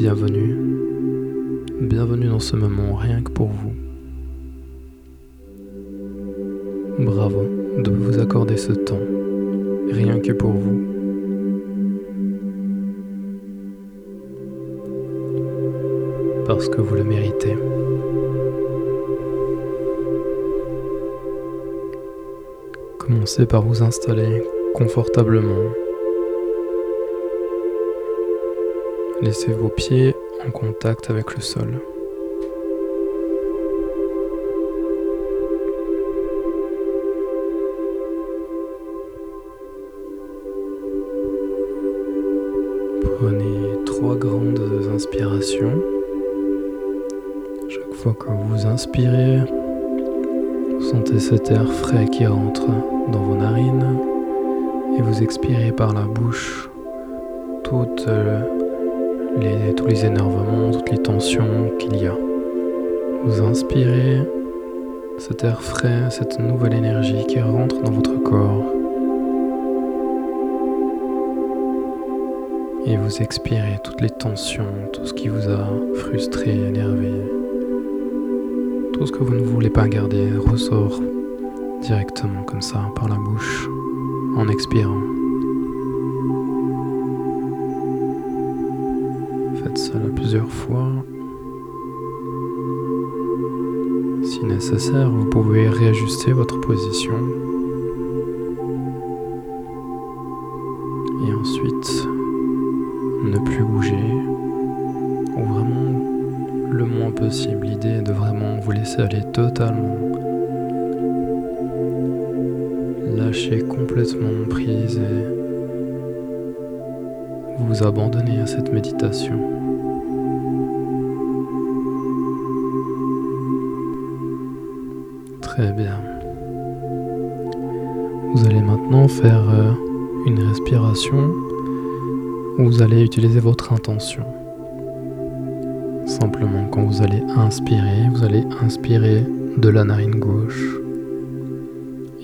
bienvenue. Bienvenue dans ce moment rien que pour vous. Bravo de vous accorder ce temps, rien que pour vous. Parce que vous le méritez. Commencez par vous installer confortablement. Laissez vos pieds en contact avec le sol. Prenez trois grandes inspirations. Chaque fois que vous inspirez, sentez cet air frais qui rentre dans vos narines et vous expirez par la bouche toutes tous les énervements, toutes les tensions qu'il y a. Vous inspirez cet air frais, cette nouvelle énergie qui rentre dans votre corps. Et vous expirez toutes les tensions, tout ce qui vous a frustré, énervé. Tout ce que vous ne voulez pas garder ressort directement comme ça par la bouche en expirant. Plusieurs fois. Si nécessaire, vous pouvez réajuster votre position. Et ensuite, ne plus bouger. Ou vraiment le moins possible. L'idée est de vraiment vous laisser aller totalement. Lâcher complètement prise et vous abandonner à cette méditation. Faire euh, une respiration vous allez utiliser votre intention. Simplement, quand vous allez inspirer, vous allez inspirer de la narine gauche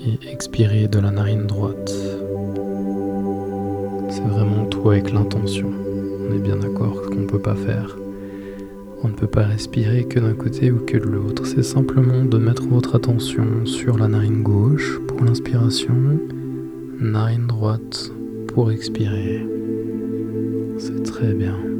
et expirer de la narine droite. C'est vraiment tout avec l'intention. On est bien d'accord qu'on ne peut pas faire. On ne peut pas respirer que d'un côté ou que de l'autre. C'est simplement de mettre votre attention sur la narine gauche pour l'inspiration, narine droite pour expirer. C'est très bien.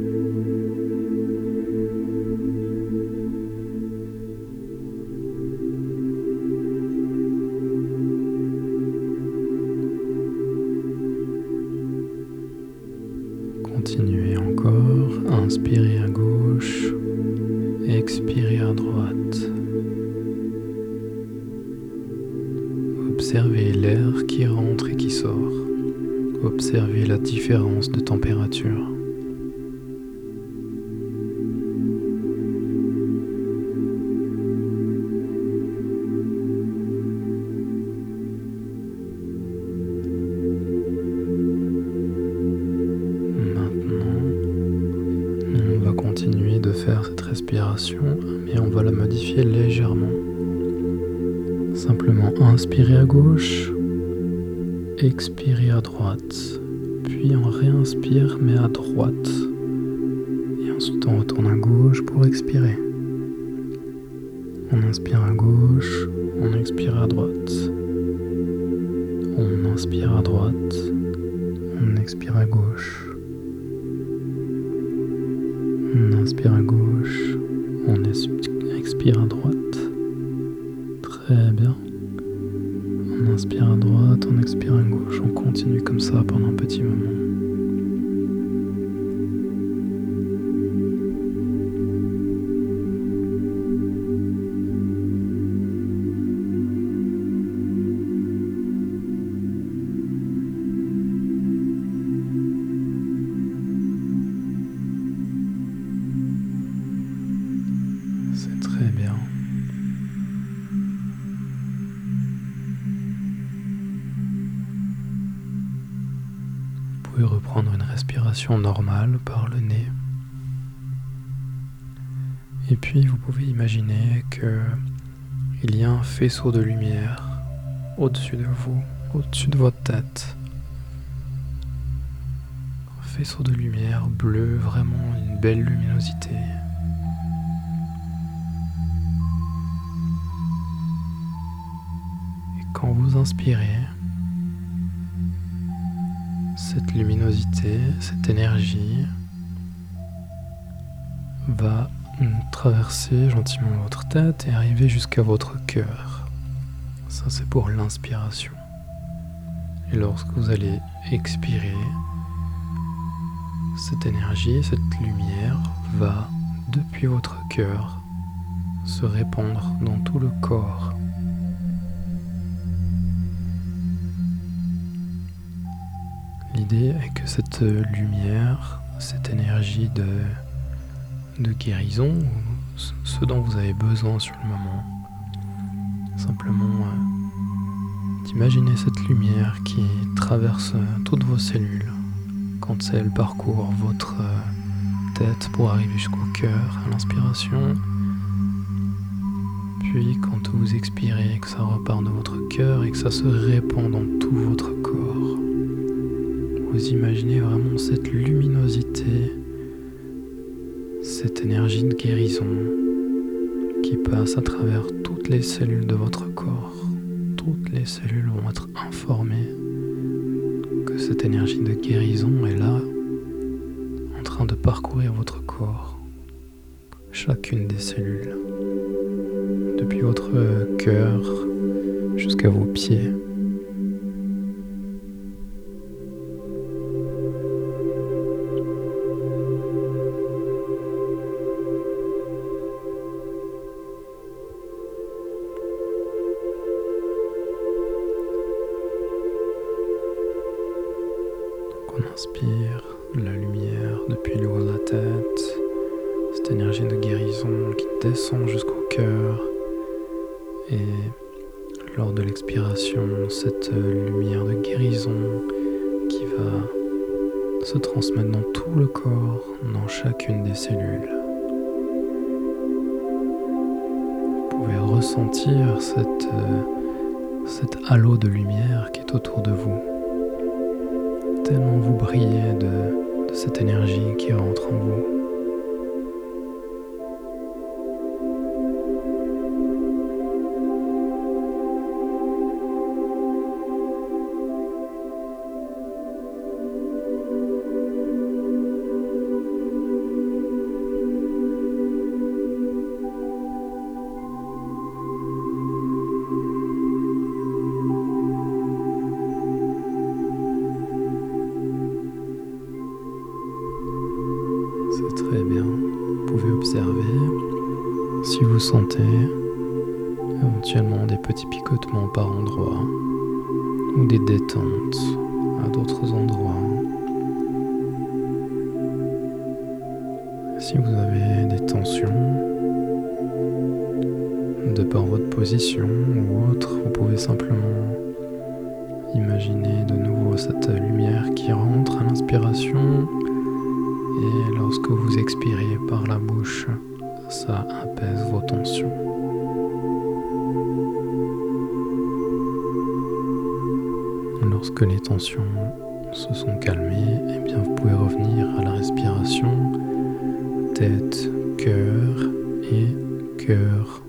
Observez la différence de température. mais on va la modifier légèrement. Simplement inspirer à gauche, expirer puis on réinspire mais à droite. Et ensuite on retourne à gauche pour expirer. On inspire à gauche, on expire à droite. On inspire à droite, on expire à gauche. On inspire à gauche, on expire à droite. Très bien. Comme ça pendant un petit moment. Reprendre une respiration normale par le nez. Et puis vous pouvez imaginer que il y a un faisceau de lumière au-dessus de vous, au-dessus de votre tête. Un faisceau de lumière bleu, vraiment une belle luminosité. Et quand vous inspirez, luminosité, cette énergie va traverser gentiment votre tête et arriver jusqu'à votre cœur. Ça c'est pour l'inspiration. Et lorsque vous allez expirer, cette énergie, cette lumière va depuis votre cœur se répandre dans tout le corps. L'idée est que cette lumière, cette énergie de, de guérison, ce dont vous avez besoin sur le moment, simplement euh, d'imaginer cette lumière qui traverse toutes vos cellules quand elle parcourt votre euh, tête pour arriver jusqu'au cœur à l'inspiration. Puis quand vous expirez, que ça repart de votre cœur et que ça se répand dans tout votre corps. Vous imaginez vraiment cette luminosité, cette énergie de guérison qui passe à travers toutes les cellules de votre corps. Toutes les cellules vont être informées que cette énergie de guérison est là, en train de parcourir votre corps, chacune des cellules, depuis votre cœur jusqu'à vos pieds. Depuis le haut de la tête, cette énergie de guérison qui descend jusqu'au cœur et lors de l'expiration, cette lumière de guérison qui va se transmettre dans tout le corps, dans chacune des cellules. Vous pouvez ressentir cet halo de lumière qui est autour de vous tellement vous brillez de, de cette énergie qui rentre en vous. Vous sentez éventuellement des petits picotements par endroit ou des détentes à d'autres endroits. Si vous avez des tensions de par votre position ou autre, vous pouvez simplement imaginer de nouveau cette lumière qui rentre à l'inspiration et lorsque vous expirez par la bouche, ça apaise vos tensions. Lorsque les tensions se sont calmées, eh bien vous pouvez revenir à la respiration tête, cœur et cœur,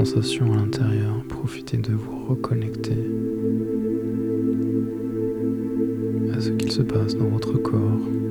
à l'intérieur. Profitez de vous reconnecter à ce qu'il se passe dans votre corps.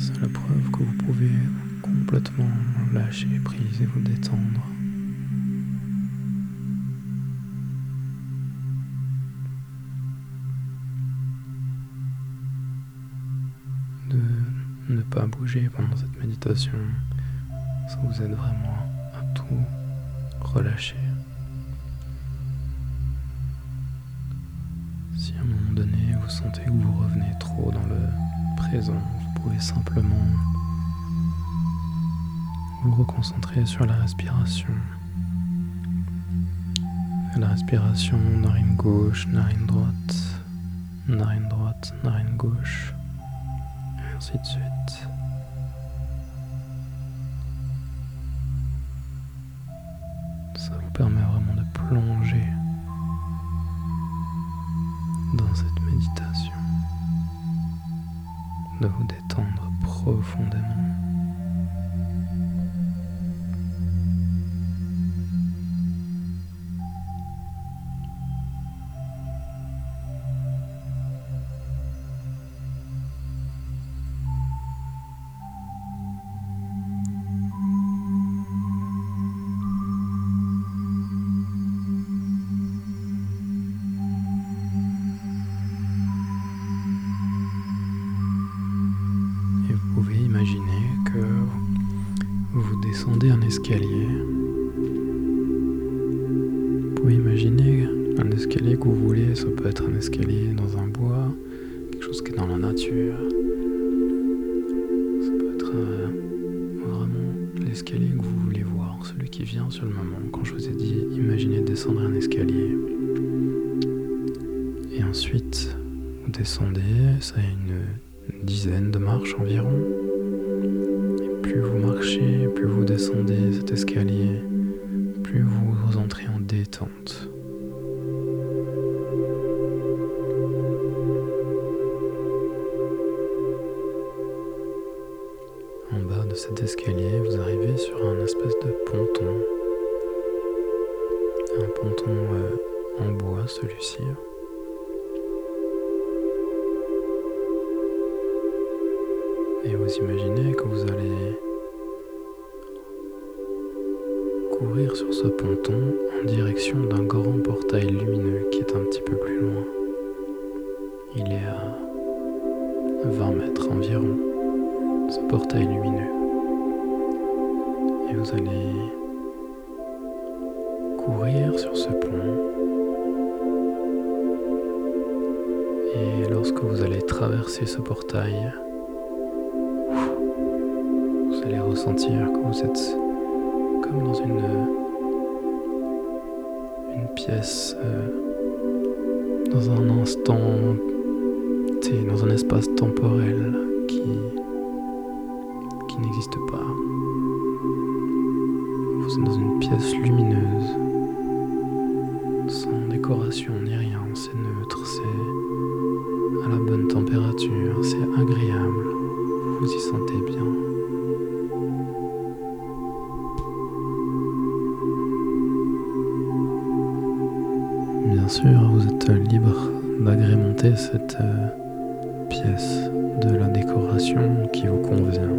C'est la preuve que vous pouvez complètement lâcher prise et vous détendre. De ne pas bouger pendant cette méditation, ça vous aide vraiment à tout relâcher. Si à un moment donné vous sentez que vous revenez trop dans le présent, pouvez simplement vous reconcentrer sur la respiration. La respiration, narine gauche, narine droite, narine droite, narine gauche, et ainsi de suite. Ça vous permet vraiment de plonger dans cette méditation, de vous détendre profondément. Un escalier. Vous pouvez imaginer un escalier que vous voulez, ça peut être un escalier dans un bois, quelque chose qui est dans la nature. Ça peut être euh, vraiment l'escalier que vous voulez voir, celui qui vient sur le moment. Quand je vous ai dit, imaginez descendre un escalier. Et ensuite, vous descendez, ça a une dizaine de marches environ vous plus vous descendez cet escalier, plus vous entrez en détente. En bas de cet escalier, vous arrivez sur un espèce de ponton. Un ponton euh, en bois, celui-ci. Et vous imaginez que vous allez courir sur ce ponton en direction d'un grand portail lumineux qui est un petit peu plus loin. Il est à 20 mètres environ, ce portail lumineux. Et vous allez courir sur ce pont. Et lorsque vous allez traverser ce portail, allez ressentir que vous êtes comme dans une, une pièce, euh, dans un instant, dans un espace temporel qui, qui n'existe pas. Vous êtes dans une pièce lumineuse, sans décoration ni rien, c'est neutre, c'est à la bonne température, c'est agréable, vous vous y sentez bien. Sûr, vous êtes libre d'agrémenter cette euh, pièce de la décoration qui vous convient.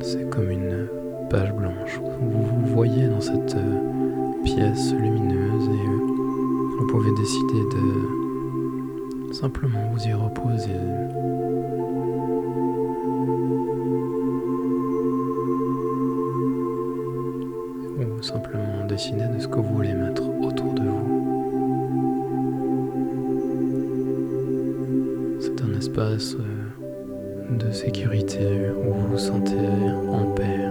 C'est comme une page blanche. Vous vous voyez dans cette euh, pièce lumineuse et euh, vous pouvez décider de simplement vous y reposer de ce que vous voulez mettre autour de vous. C'est un espace euh, de sécurité où vous vous sentez en paix.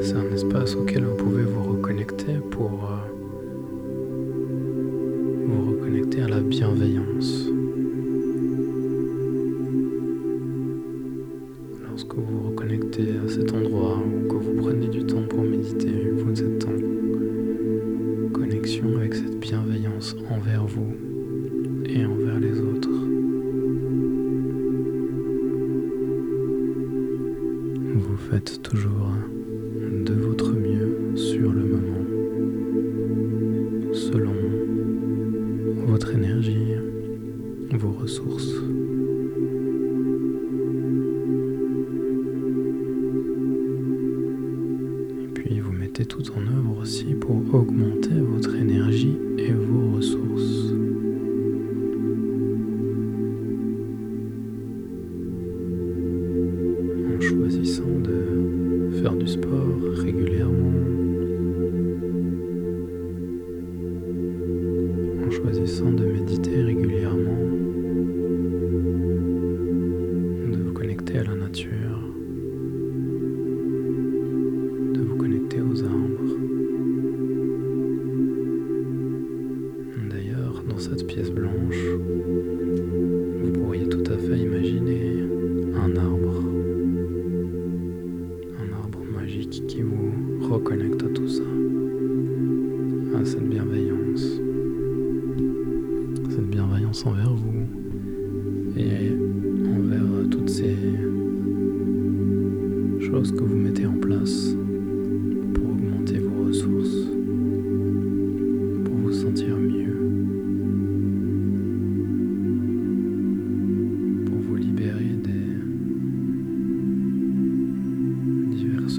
C'est un espace auquel vous pouvez vous reconnecter pour euh, vous reconnecter à la bienveillance. toujours de votre mieux sur le moment, selon votre énergie, vos ressources. Et puis vous mettez tout en œuvre aussi pour augmenter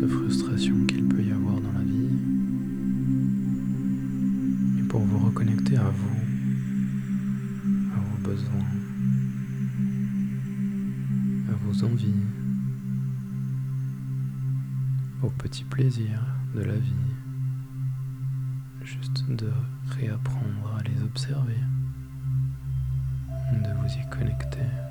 frustration qu'il peut y avoir dans la vie et pour vous reconnecter à vous, à vos besoins, à vos envies, aux petits plaisirs de la vie, juste de réapprendre à les observer, de vous y connecter.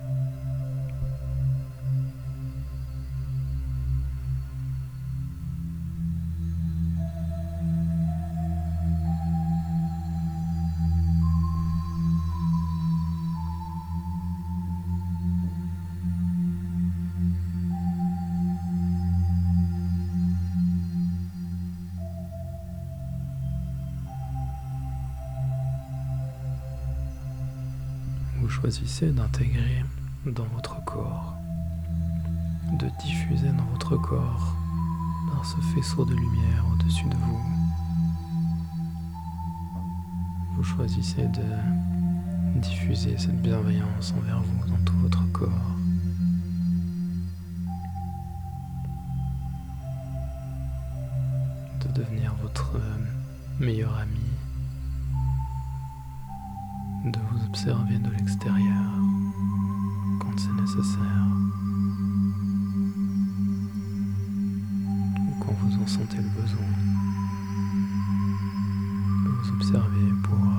Choisissez d'intégrer dans votre corps, de diffuser dans votre corps par ce faisceau de lumière au-dessus de vous. Vous choisissez de diffuser cette bienveillance envers vous dans tout votre corps. De devenir votre meilleur ami observer de l'extérieur quand c'est nécessaire ou quand vous en sentez le besoin. Vous observer pour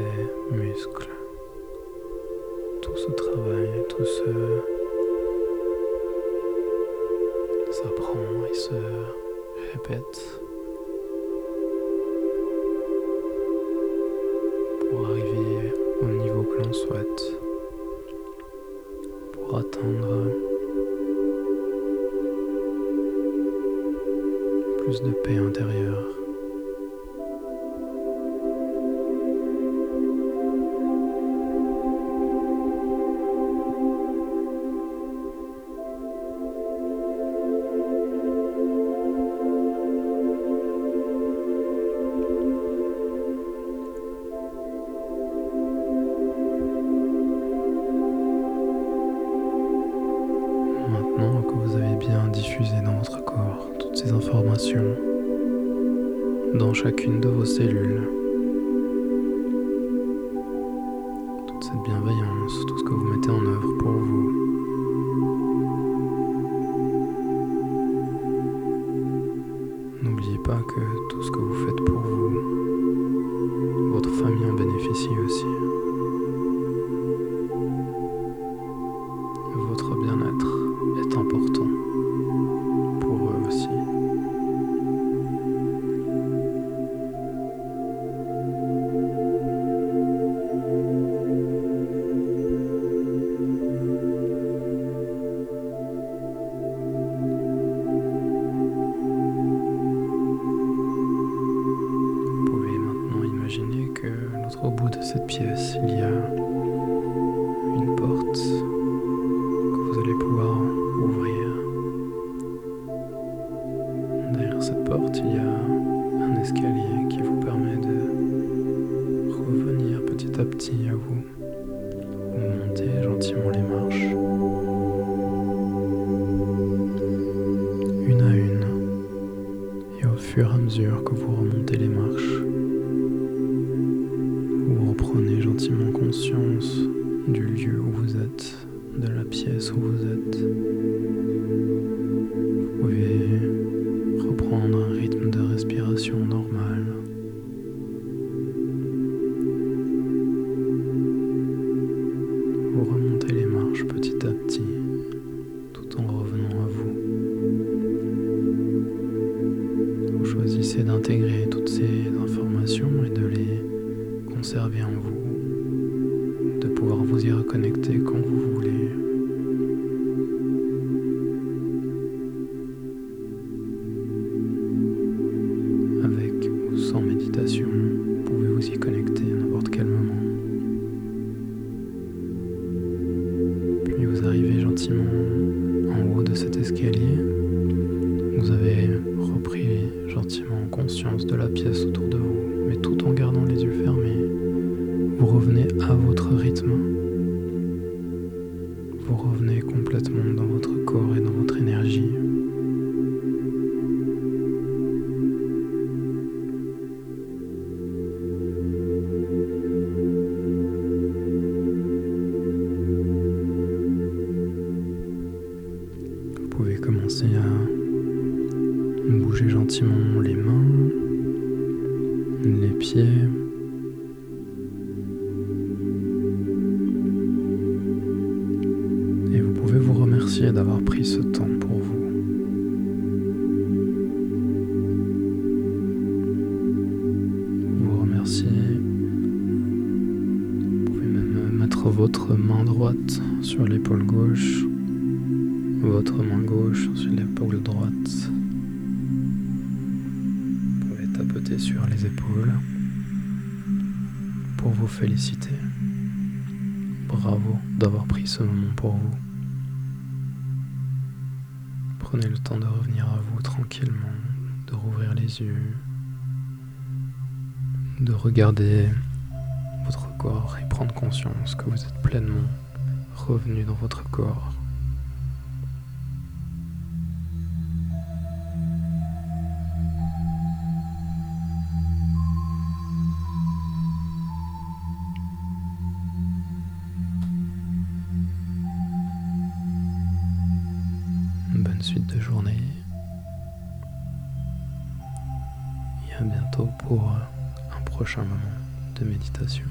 Tout est muscle tout ce travail, tout ce s'apprend et se répète pour arriver au niveau que l'on souhaite, pour atteindre plus de paix intérieure. Ces informations dans chacune de vos cellules. Toute cette bienveillance, de la pièce autour de vous. merci. Vous pouvez même euh, mettre votre main droite sur l'épaule gauche, votre main gauche sur l'épaule droite. Vous pouvez tapoter sur les épaules pour vous féliciter. Bravo d'avoir pris ce moment pour vous. Prenez le temps de revenir à vous tranquillement, de rouvrir les yeux de regarder votre corps et prendre conscience que vous êtes pleinement revenu dans votre corps. bonne suite de journée. Et à bientôt pour prochain moment de méditation.